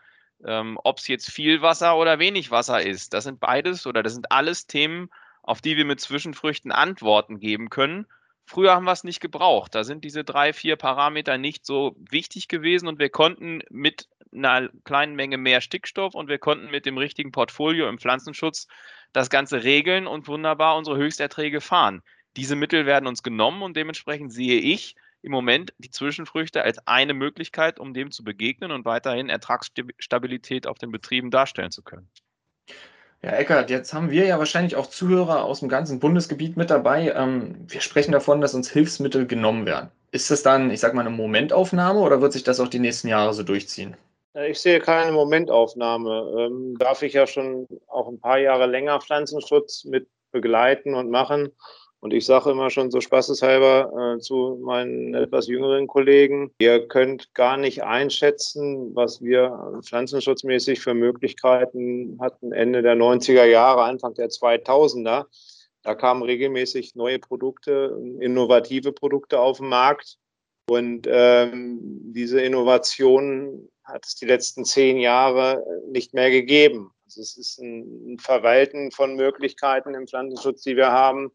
ähm, ob es jetzt viel Wasser oder wenig Wasser ist. Das sind beides oder das sind alles Themen, auf die wir mit Zwischenfrüchten Antworten geben können. Früher haben wir es nicht gebraucht. Da sind diese drei, vier Parameter nicht so wichtig gewesen und wir konnten mit einer kleinen Menge mehr Stickstoff und wir konnten mit dem richtigen Portfolio im Pflanzenschutz das Ganze regeln und wunderbar unsere Höchsterträge fahren. Diese Mittel werden uns genommen und dementsprechend sehe ich im Moment die Zwischenfrüchte als eine Möglichkeit, um dem zu begegnen und weiterhin Ertragsstabilität auf den Betrieben darstellen zu können. Ja, Eckert, jetzt haben wir ja wahrscheinlich auch Zuhörer aus dem ganzen Bundesgebiet mit dabei. Ähm, wir sprechen davon, dass uns Hilfsmittel genommen werden. Ist das dann, ich sage mal, eine Momentaufnahme oder wird sich das auch die nächsten Jahre so durchziehen? Ich sehe keine Momentaufnahme. Ähm, darf ich ja schon auch ein paar Jahre länger Pflanzenschutz mit begleiten und machen. Und ich sage immer schon so spaßeshalber äh, zu meinen etwas jüngeren Kollegen, ihr könnt gar nicht einschätzen, was wir pflanzenschutzmäßig für Möglichkeiten hatten Ende der 90er Jahre, Anfang der 2000er. Da kamen regelmäßig neue Produkte, innovative Produkte auf den Markt. Und ähm, diese Innovationen hat es die letzten zehn Jahre nicht mehr gegeben. Also es ist ein Verwalten von Möglichkeiten im Pflanzenschutz, die wir haben.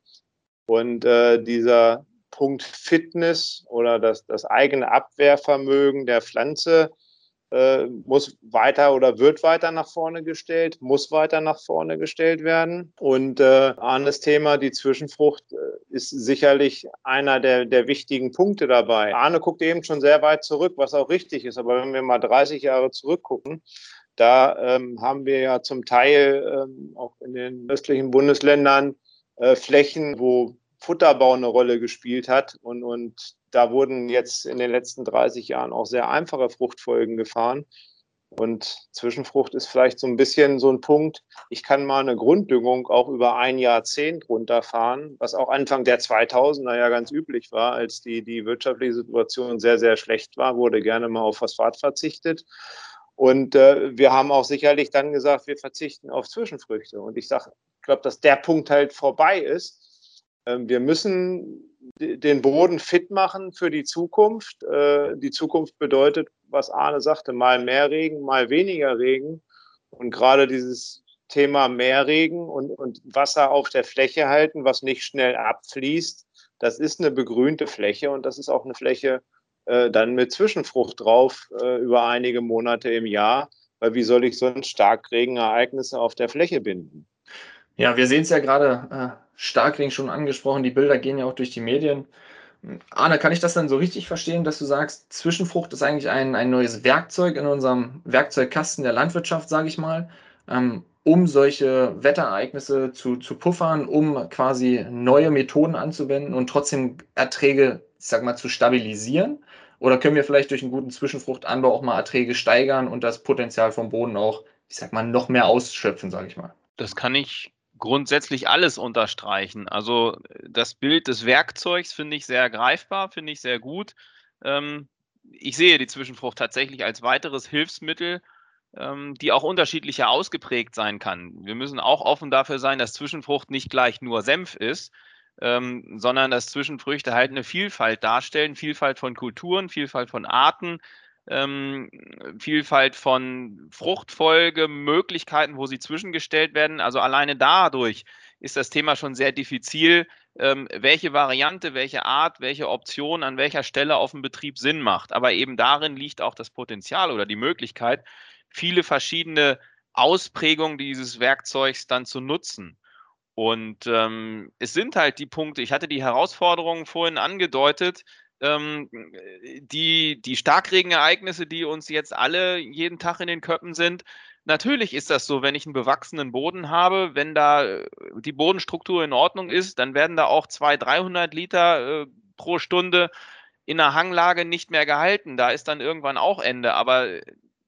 Und äh, dieser Punkt Fitness oder das, das eigene Abwehrvermögen der Pflanze äh, muss weiter oder wird weiter nach vorne gestellt, muss weiter nach vorne gestellt werden. Und äh, Arnes Thema, die Zwischenfrucht, äh, ist sicherlich einer der, der wichtigen Punkte dabei. Arne guckt eben schon sehr weit zurück, was auch richtig ist. Aber wenn wir mal 30 Jahre zurückgucken, da ähm, haben wir ja zum Teil ähm, auch in den östlichen Bundesländern äh, Flächen, wo Futterbau eine Rolle gespielt hat. Und, und da wurden jetzt in den letzten 30 Jahren auch sehr einfache Fruchtfolgen gefahren. Und Zwischenfrucht ist vielleicht so ein bisschen so ein Punkt. Ich kann mal eine Grunddüngung auch über ein Jahrzehnt runterfahren, was auch Anfang der 2000er ja ganz üblich war, als die, die wirtschaftliche Situation sehr, sehr schlecht war, wurde gerne mal auf Phosphat verzichtet. Und äh, wir haben auch sicherlich dann gesagt, wir verzichten auf Zwischenfrüchte. Und ich sage, ich glaube, dass der Punkt halt vorbei ist ähm, wir müssen den Boden fit machen für die Zukunft. Äh, die Zukunft bedeutet, was Arne sagte, mal mehr Regen, mal weniger Regen. Und gerade dieses Thema mehr Regen und, und Wasser auf der Fläche halten, was nicht schnell abfließt, das ist eine begrünte Fläche und das ist auch eine Fläche äh, dann mit Zwischenfrucht drauf äh, über einige Monate im Jahr. Weil wie soll ich sonst Starkregenereignisse auf der Fläche binden? Ja, wir sehen es ja gerade, äh, Starkregen schon angesprochen, die Bilder gehen ja auch durch die Medien. Arne, kann ich das dann so richtig verstehen, dass du sagst, Zwischenfrucht ist eigentlich ein, ein neues Werkzeug in unserem Werkzeugkasten der Landwirtschaft, sage ich mal, ähm, um solche Wetterereignisse zu, zu puffern, um quasi neue Methoden anzuwenden und trotzdem Erträge, ich sag mal, zu stabilisieren? Oder können wir vielleicht durch einen guten Zwischenfruchtanbau auch mal Erträge steigern und das Potenzial vom Boden auch, ich sag mal, noch mehr ausschöpfen, sage ich mal? Das kann ich grundsätzlich alles unterstreichen. Also das Bild des Werkzeugs finde ich sehr greifbar, finde ich sehr gut. Ähm, ich sehe die Zwischenfrucht tatsächlich als weiteres Hilfsmittel, die auch unterschiedlicher ausgeprägt sein kann. Wir müssen auch offen dafür sein, dass Zwischenfrucht nicht gleich nur Senf ist, ähm, sondern dass Zwischenfrüchte halt eine Vielfalt darstellen, Vielfalt von Kulturen, Vielfalt von Arten, ähm, Vielfalt von Fruchtfolge, Möglichkeiten, wo sie zwischengestellt werden. Also alleine dadurch ist das Thema schon sehr diffizil, ähm, welche Variante, welche Art, welche Option an welcher Stelle auf dem Betrieb Sinn macht. Aber eben darin liegt auch das Potenzial oder die Möglichkeit, viele verschiedene Ausprägungen dieses Werkzeugs dann zu nutzen. Und ähm, es sind halt die Punkte, ich hatte die Herausforderungen vorhin angedeutet, ähm, die, die Starkregenereignisse, die uns jetzt alle jeden Tag in den Köppen sind, natürlich ist das so, wenn ich einen bewachsenen Boden habe, wenn da äh, die Bodenstruktur in Ordnung ist, dann werden da auch 200, 300 Liter äh, pro Stunde in der Hanglage nicht mehr gehalten. Da ist dann irgendwann auch Ende. Aber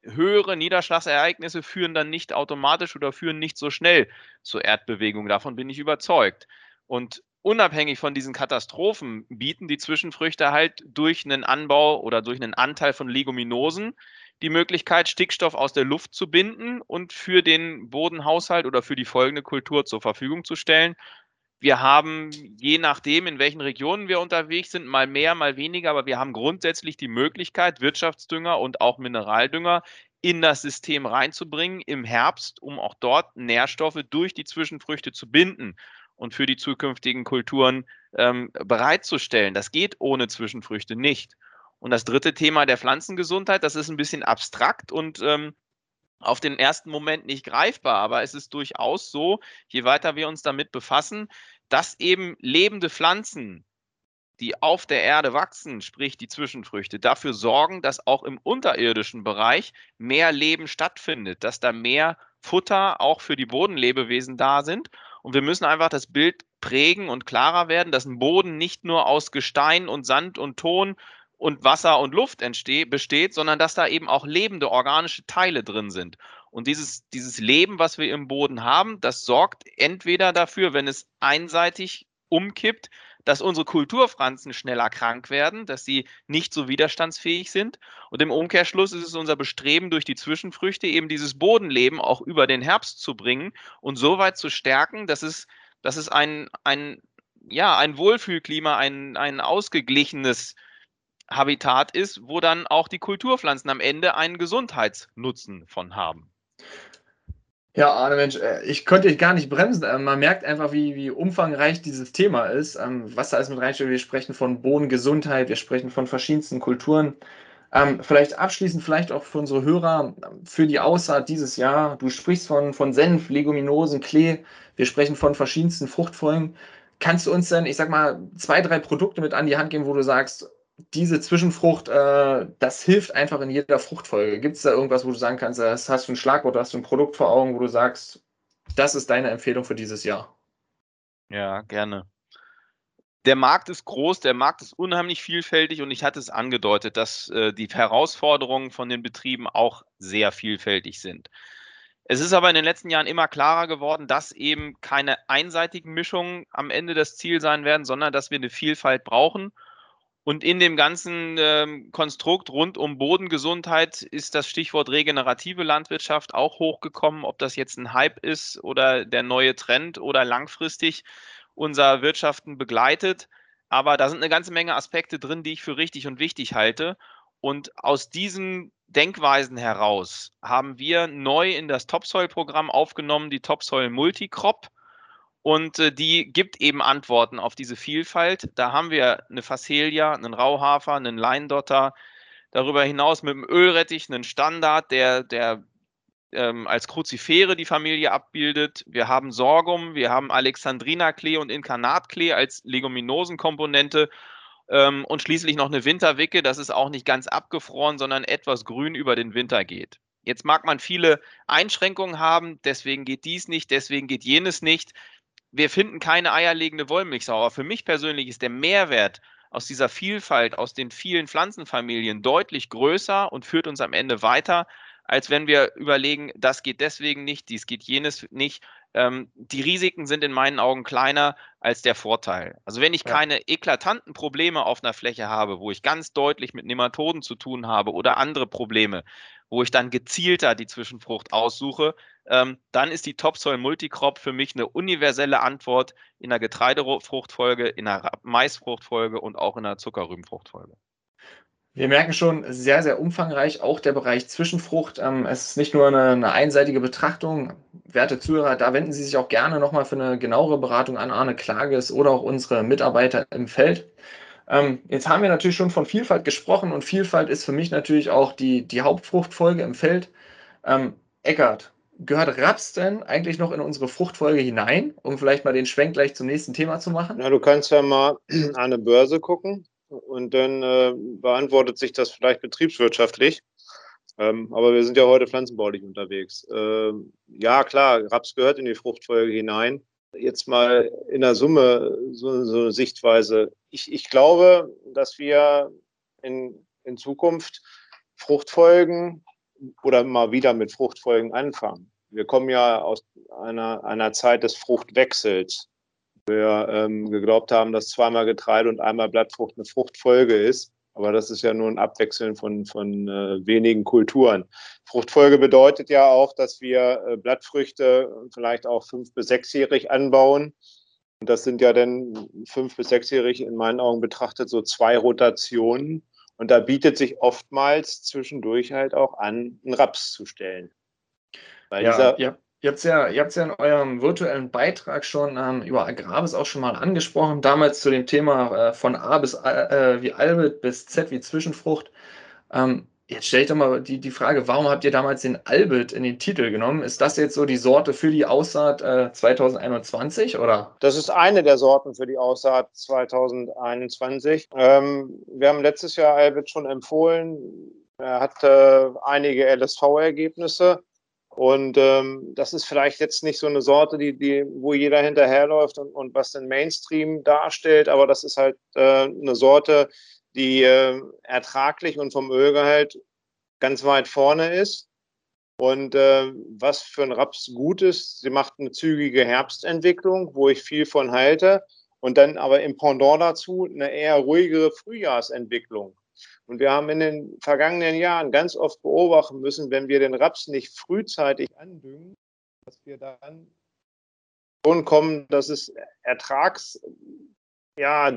höhere Niederschlagsereignisse führen dann nicht automatisch oder führen nicht so schnell zur Erdbewegung. Davon bin ich überzeugt. Und unabhängig von diesen Katastrophen bieten die Zwischenfrüchte halt durch einen Anbau oder durch einen Anteil von Leguminosen die Möglichkeit, Stickstoff aus der Luft zu binden und für den Bodenhaushalt oder für die folgende Kultur zur Verfügung zu stellen. Wir haben, je nachdem, in welchen Regionen wir unterwegs sind, mal mehr, mal weniger, aber wir haben grundsätzlich die Möglichkeit, Wirtschaftsdünger und auch Mineraldünger in das System reinzubringen im Herbst, um auch dort Nährstoffe durch die Zwischenfrüchte zu binden und für die zukünftigen Kulturen ähm, bereitzustellen. Das geht ohne Zwischenfrüchte nicht. Und das dritte Thema der Pflanzengesundheit, das ist ein bisschen abstrakt und ähm, auf den ersten Moment nicht greifbar, aber es ist durchaus so, je weiter wir uns damit befassen, dass eben lebende Pflanzen, die auf der Erde wachsen, sprich die Zwischenfrüchte, dafür sorgen, dass auch im unterirdischen Bereich mehr Leben stattfindet, dass da mehr Futter auch für die Bodenlebewesen da sind. Und wir müssen einfach das Bild prägen und klarer werden, dass ein Boden nicht nur aus Gestein und Sand und Ton und Wasser und Luft entsteht, besteht, sondern dass da eben auch lebende organische Teile drin sind. Und dieses, dieses Leben, was wir im Boden haben, das sorgt entweder dafür, wenn es einseitig umkippt, dass unsere Kulturpflanzen schneller krank werden, dass sie nicht so widerstandsfähig sind. Und im Umkehrschluss ist es unser Bestreben, durch die Zwischenfrüchte eben dieses Bodenleben auch über den Herbst zu bringen und so weit zu stärken, dass es, dass es ein, ein, ja, ein Wohlfühlklima, ein, ein ausgeglichenes Habitat ist, wo dann auch die Kulturpflanzen am Ende einen Gesundheitsnutzen von haben. Ja, Arne, Mensch, äh, ich könnte dich gar nicht bremsen. Ähm, man merkt einfach, wie, wie umfangreich dieses Thema ist, ähm, was da alles mit reinsteht. Wir sprechen von Bodengesundheit, wir sprechen von verschiedensten Kulturen. Ähm, vielleicht abschließend, vielleicht auch für unsere Hörer, für die Aussaat dieses Jahr. Du sprichst von, von Senf, Leguminosen, Klee. Wir sprechen von verschiedensten Fruchtfolgen. Kannst du uns denn, ich sag mal, zwei, drei Produkte mit an die Hand geben, wo du sagst, diese Zwischenfrucht, äh, das hilft einfach in jeder Fruchtfolge. Gibt es da irgendwas, wo du sagen kannst, das hast du ein Schlagwort, hast du ein Produkt vor Augen, wo du sagst, das ist deine Empfehlung für dieses Jahr? Ja, gerne. Der Markt ist groß, der Markt ist unheimlich vielfältig und ich hatte es angedeutet, dass äh, die Herausforderungen von den Betrieben auch sehr vielfältig sind. Es ist aber in den letzten Jahren immer klarer geworden, dass eben keine einseitigen Mischungen am Ende das Ziel sein werden, sondern dass wir eine Vielfalt brauchen. Und in dem ganzen ähm, Konstrukt rund um Bodengesundheit ist das Stichwort regenerative Landwirtschaft auch hochgekommen, ob das jetzt ein Hype ist oder der neue Trend oder langfristig unser Wirtschaften begleitet. Aber da sind eine ganze Menge Aspekte drin, die ich für richtig und wichtig halte. Und aus diesen Denkweisen heraus haben wir neu in das Topsoil-Programm aufgenommen, die Topsoil Multicrop. Und äh, die gibt eben Antworten auf diese Vielfalt. Da haben wir eine Facelia, einen Rauhafer, einen Leindotter. Darüber hinaus mit dem Ölrettich einen Standard, der, der ähm, als Kruzifere die Familie abbildet. Wir haben Sorghum, wir haben Alexandrina-Klee und Inkarnatklee als Leguminosenkomponente ähm, und schließlich noch eine Winterwicke. Das ist auch nicht ganz abgefroren, sondern etwas grün über den Winter geht. Jetzt mag man viele Einschränkungen haben, deswegen geht dies nicht, deswegen geht jenes nicht. Wir finden keine eierlegende Wollmilchsau. Aber für mich persönlich ist der Mehrwert aus dieser Vielfalt, aus den vielen Pflanzenfamilien deutlich größer und führt uns am Ende weiter, als wenn wir überlegen, das geht deswegen nicht, dies geht jenes nicht. Ähm, die Risiken sind in meinen Augen kleiner als der Vorteil. Also wenn ich ja. keine eklatanten Probleme auf einer Fläche habe, wo ich ganz deutlich mit Nematoden zu tun habe oder andere Probleme, wo ich dann gezielter die Zwischenfrucht aussuche, ähm, dann ist die Topsoil Multicrop für mich eine universelle Antwort in der Getreidefruchtfolge, in der Maisfruchtfolge und auch in der Zuckerrübenfruchtfolge. Wir merken schon, sehr, sehr umfangreich, auch der Bereich Zwischenfrucht. Ähm, es ist nicht nur eine, eine, einseitige Betrachtung. Werte Zuhörer, da wenden Sie sich auch gerne nochmal für eine genauere Beratung an Arne Klages oder auch unsere Mitarbeiter im Feld. Ähm, jetzt haben wir natürlich schon von Vielfalt gesprochen und Vielfalt ist für mich natürlich auch die, die Hauptfruchtfolge im Feld. Ähm, Eckart, gehört Raps denn eigentlich noch in unsere Fruchtfolge hinein, um vielleicht mal den Schwenk gleich zum nächsten Thema zu machen? Na, du kannst ja mal an eine Börse gucken und dann äh, beantwortet sich das vielleicht betriebswirtschaftlich. Ähm, aber wir sind ja heute pflanzenbaulich unterwegs. Ähm, ja, klar, Raps gehört in die Fruchtfolge hinein. Jetzt mal in der Summe so, so eine Sichtweise. Ich, ich glaube, dass wir in, in Zukunft Fruchtfolgen oder mal wieder mit Fruchtfolgen anfangen. Wir kommen ja aus einer, einer Zeit des Fruchtwechsels wir ähm, geglaubt haben, dass zweimal Getreide und einmal Blattfrucht eine Fruchtfolge ist. Aber das ist ja nur ein Abwechseln von, von äh, wenigen Kulturen. Fruchtfolge bedeutet ja auch, dass wir äh, Blattfrüchte vielleicht auch fünf- bis sechsjährig anbauen. Und das sind ja dann fünf- bis sechsjährig in meinen Augen betrachtet so zwei Rotationen. Und da bietet sich oftmals zwischendurch halt auch an, einen Raps zu stellen. Weil ja, dieser, ja. Ihr habt es ja, ja in eurem virtuellen Beitrag schon ähm, über Agrabis auch schon mal angesprochen, damals zu dem Thema äh, von A bis äh, wie Albit bis Z wie Zwischenfrucht. Ähm, jetzt stelle ich doch mal die, die Frage, warum habt ihr damals den Albit in den Titel genommen? Ist das jetzt so die Sorte für die Aussaat äh, 2021 oder? Das ist eine der Sorten für die Aussaat 2021. Ähm, wir haben letztes Jahr Albit schon empfohlen. Er hatte einige LSV-Ergebnisse. Und ähm, das ist vielleicht jetzt nicht so eine Sorte, die, die, wo jeder hinterherläuft und, und was den Mainstream darstellt, aber das ist halt äh, eine Sorte, die äh, ertraglich und vom Ölgehalt ganz weit vorne ist. Und äh, was für ein Raps gut ist, sie macht eine zügige Herbstentwicklung, wo ich viel von halte. Und dann aber im Pendant dazu eine eher ruhigere Frühjahrsentwicklung. Und wir haben in den vergangenen Jahren ganz oft beobachten müssen, wenn wir den Raps nicht frühzeitig andüngen, dass wir dann schon kommen, dass es Ertrags, ja,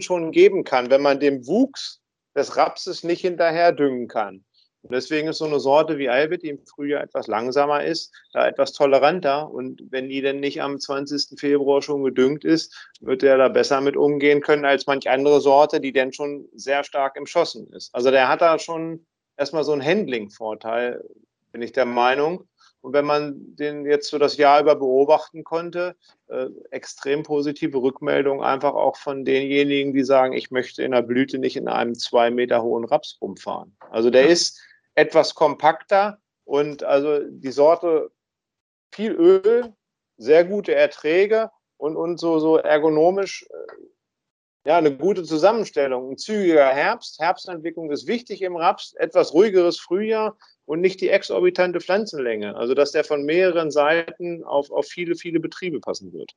schon geben kann, wenn man dem Wuchs des Rapses nicht hinterher düngen kann. Und deswegen ist so eine Sorte wie Albit, die im Frühjahr etwas langsamer ist, da etwas toleranter. Und wenn die denn nicht am 20. Februar schon gedüngt ist, wird er da besser mit umgehen können als manch andere Sorte, die denn schon sehr stark im Schossen ist. Also der hat da schon erstmal so einen Handling-Vorteil, bin ich der Meinung. Und wenn man den jetzt so das Jahr über beobachten konnte, äh, extrem positive Rückmeldungen einfach auch von denjenigen, die sagen, ich möchte in der Blüte nicht in einem zwei Meter hohen Raps rumfahren. Also der ist etwas kompakter und also die Sorte viel Öl, sehr gute Erträge und, und so, so ergonomisch äh, ja, eine gute Zusammenstellung. Ein zügiger Herbst. Herbstentwicklung ist wichtig im Raps. Etwas ruhigeres Frühjahr und nicht die exorbitante Pflanzenlänge. Also, dass der von mehreren Seiten auf, auf viele, viele Betriebe passen wird.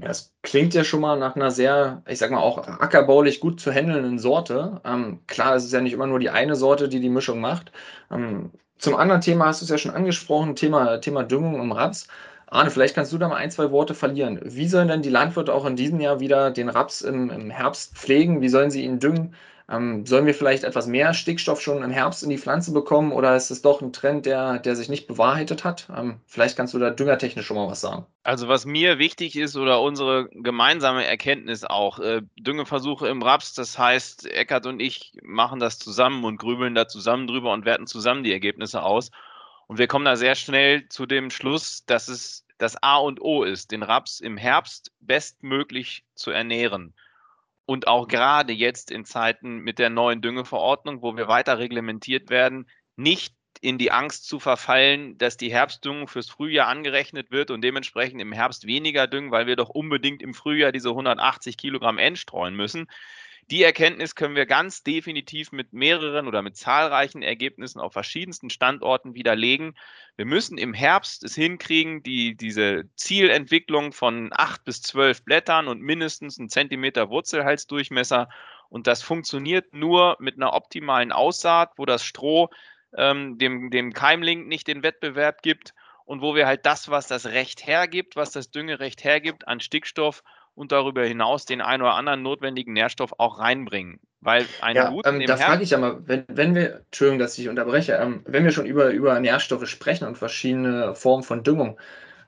Ja, es klingt ja schon mal nach einer sehr, ich sag mal auch ackerbaulich gut zu handelnden Sorte. Ähm, klar, es ist ja nicht immer nur die eine Sorte, die die Mischung macht. Ähm, zum anderen Thema hast du es ja schon angesprochen, Thema, Thema Düngung im Raps. Arne, vielleicht kannst du da mal ein, zwei Worte verlieren. Wie sollen denn die Landwirte auch in diesem Jahr wieder den Raps im, im Herbst pflegen? Wie sollen sie ihn düngen? Ähm, sollen wir vielleicht etwas mehr Stickstoff schon im Herbst in die Pflanze bekommen oder ist es doch ein Trend, der, der sich nicht bewahrheitet hat? Ähm, vielleicht kannst du da düngertechnisch schon mal was sagen. Also was mir wichtig ist oder unsere gemeinsame Erkenntnis auch, äh, Düngeversuche im Raps, das heißt, Eckert und ich machen das zusammen und grübeln da zusammen drüber und werten zusammen die Ergebnisse aus. Und wir kommen da sehr schnell zu dem Schluss, dass es das A und O ist, den Raps im Herbst bestmöglich zu ernähren. Und auch gerade jetzt in Zeiten mit der neuen Düngeverordnung, wo wir weiter reglementiert werden, nicht in die Angst zu verfallen, dass die Herbstdüngung fürs Frühjahr angerechnet wird und dementsprechend im Herbst weniger düngen, weil wir doch unbedingt im Frühjahr diese 180 Kilogramm N streuen müssen. Die Erkenntnis können wir ganz definitiv mit mehreren oder mit zahlreichen Ergebnissen auf verschiedensten Standorten widerlegen. Wir müssen im Herbst es hinkriegen, die, diese Zielentwicklung von acht bis zwölf Blättern und mindestens einen Zentimeter Wurzelhalsdurchmesser. Und das funktioniert nur mit einer optimalen Aussaat, wo das Stroh ähm, dem, dem Keimling nicht den Wettbewerb gibt und wo wir halt das, was das Recht hergibt, was das Düngerecht hergibt, an Stickstoff und darüber hinaus den einen oder anderen notwendigen Nährstoff auch reinbringen. Weil einen ja, ähm, da frage ich ja mal, wenn, wenn wir, Entschuldigung, dass ich unterbreche, ähm, wenn wir schon über, über Nährstoffe sprechen und verschiedene Formen von Düngung,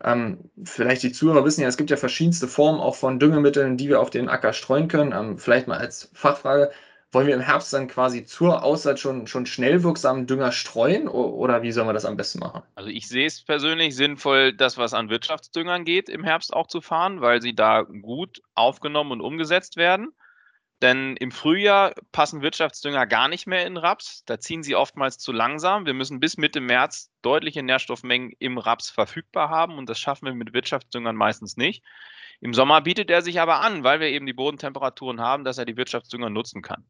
ähm, vielleicht die Zuhörer wissen ja, es gibt ja verschiedenste Formen auch von Düngemitteln, die wir auf den Acker streuen können. Ähm, vielleicht mal als Fachfrage, wollen wir im Herbst dann quasi zur Aussaat schon, schon schnell wirksamen Dünger streuen oder wie sollen wir das am besten machen? Also ich sehe es persönlich sinnvoll, das, was an Wirtschaftsdüngern geht, im Herbst auch zu fahren, weil sie da gut aufgenommen und umgesetzt werden. Denn im Frühjahr passen Wirtschaftsdünger gar nicht mehr in Raps. Da ziehen sie oftmals zu langsam. Wir müssen bis Mitte März deutliche Nährstoffmengen im Raps verfügbar haben und das schaffen wir mit Wirtschaftsdüngern meistens nicht. Im Sommer bietet er sich aber an, weil wir eben die Bodentemperaturen haben, dass er die Wirtschaftsdünger nutzen kann.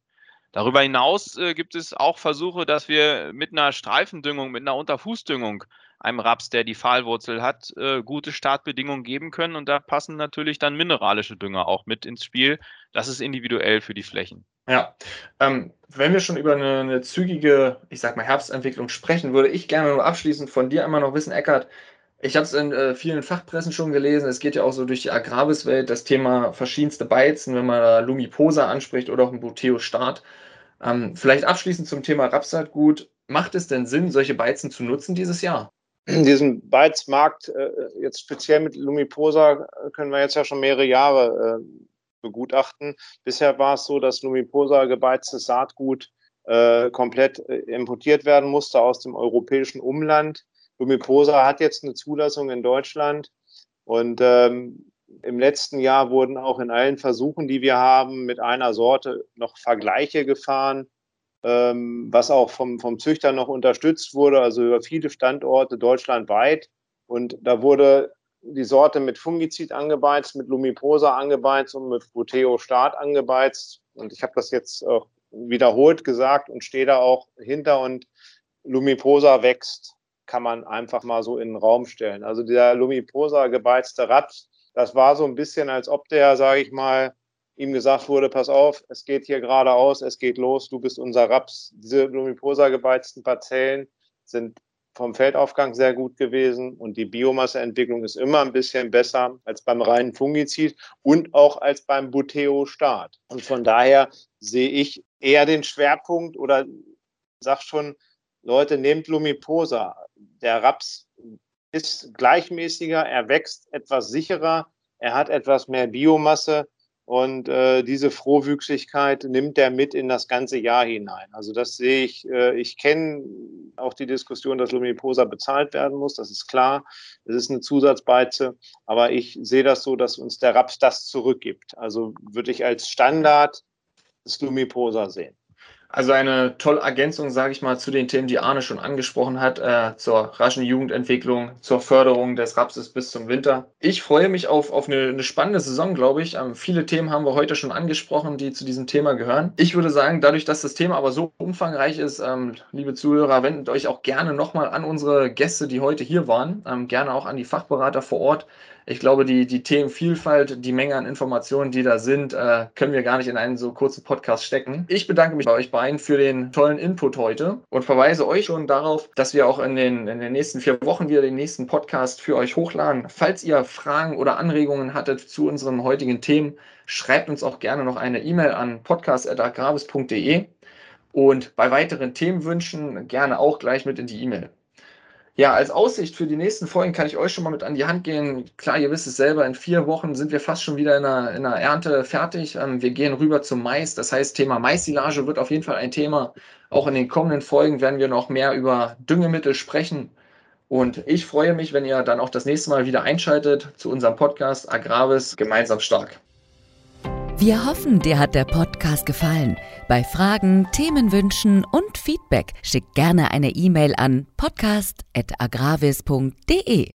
Darüber hinaus äh, gibt es auch Versuche, dass wir mit einer Streifendüngung, mit einer Unterfußdüngung einem Raps, der die Pfahlwurzel hat, äh, gute Startbedingungen geben können. Und da passen natürlich dann mineralische Dünger auch mit ins Spiel. Das ist individuell für die Flächen. Ja, ähm, wenn wir schon über eine, eine, zügige, ich sag mal, Herbstentwicklung sprechen, würde ich gerne nur abschließend von dir einmal noch wissen, Eckart, ich habe es in äh, vielen Fachpressen schon gelesen. Es geht ja auch so durch die Agrarwelt das Thema verschiedenste Beizen, wenn man da Lumiposa anspricht oder auch ein Buteo-Start. Ähm, vielleicht abschließend zum Thema Rapssaatgut. Macht es denn Sinn, solche Beizen zu nutzen dieses Jahr? Diesen Beizmarkt, äh, jetzt speziell mit Lumiposa, können wir jetzt ja schon mehrere Jahre äh, begutachten. Bisher war es so, dass Lumiposa gebeiztes Saatgut äh, komplett äh, importiert werden musste aus dem europäischen Umland. Lumiposa hat jetzt eine Zulassung in Deutschland und ähm, im letzten Jahr wurden auch in allen Versuchen, die wir haben, mit einer Sorte noch Vergleiche gefahren, ähm, was auch vom, vom Züchter noch unterstützt wurde, also über viele Standorte deutschlandweit. Und da wurde die Sorte mit Fungizid angebeizt, mit Lumiposa angebeizt und mit Buteo Start angebeizt. Und ich habe das jetzt auch wiederholt gesagt und stehe da auch hinter und Lumiposa wächst, kann man einfach mal so in den Raum stellen. Also der Lumiposa gebeizte Rad, das war so ein bisschen, als ob der, sage ich mal, ihm gesagt wurde, pass auf, es geht hier geradeaus, es geht los, du bist unser Raps. Diese Lumiposa gebeizten Parzellen sind vom Feldaufgang sehr gut gewesen und die Biomasseentwicklung ist immer ein bisschen besser als beim reinen Fungizid und auch als beim Buteo-Start. Und von daher sehe ich eher den Schwerpunkt oder sag schon, Leute, nehmt Lumiposa. Der Raps ist gleichmäßiger, er wächst etwas sicherer, er hat etwas mehr Biomasse und äh, diese Frohwüchsigkeit nimmt er mit in das ganze Jahr hinein. Also das sehe ich, äh, ich kenne auch die Diskussion, dass Lumiposa bezahlt werden muss, das ist klar. Das ist eine Zusatzbeize, aber ich sehe das so, dass uns der Raps das zurückgibt. Also würde ich als Standard das Lumiposa sehen. Also eine tolle Ergänzung, sage ich mal, zu den Themen, die Arne schon angesprochen hat, äh, zur raschen Jugendentwicklung, zur Förderung des Rapses bis zum Winter. Ich freue mich auf, auf eine, eine spannende Saison, glaube ich. Ähm, viele Themen haben wir heute schon angesprochen, die zu diesem Thema gehören. Ich würde sagen, dadurch, dass das Thema aber so umfangreich ist, ähm, liebe Zuhörer, wendet euch auch gerne nochmal an unsere Gäste, die heute hier waren, ähm, gerne auch an die Fachberater vor Ort ich glaube, die, die Themenvielfalt, die Menge an Informationen, die da sind, äh, können wir gar nicht in einen so kurzen Podcast stecken. Ich bedanke mich bei euch beiden für den tollen Input heute und verweise euch schon darauf, dass wir auch in den, in den nächsten vier Wochen wieder den nächsten Podcast für euch hochladen. Falls ihr Fragen oder Anregungen hattet zu unseren heutigen Themen, schreibt uns auch gerne noch eine E-Mail an podcast.agravis.de und bei weiteren Themenwünschen gerne auch gleich mit in die E-Mail. Ja, als Aussicht für die nächsten Folgen kann ich euch schon mal mit an die Hand gehen. Klar, ihr wisst es selber, in vier Wochen sind wir fast schon wieder in einer, in einer Ernte fertig. Ähm, wir gehen rüber zum Mais. Das heißt, Thema Maissilage wird auf jeden Fall ein Thema. Auch in den kommenden Folgen werden wir noch mehr über Düngemittel sprechen. Und ich freue mich, wenn ihr dann auch das nächste Mal wieder einschaltet zu unserem Podcast Agravis gemeinsam stark. Wir hoffen, dir hat der Podcast gefallen. Bei Fragen, Themenwünschen und Feedback schick gerne eine E-Mail an podcast.agravis.de.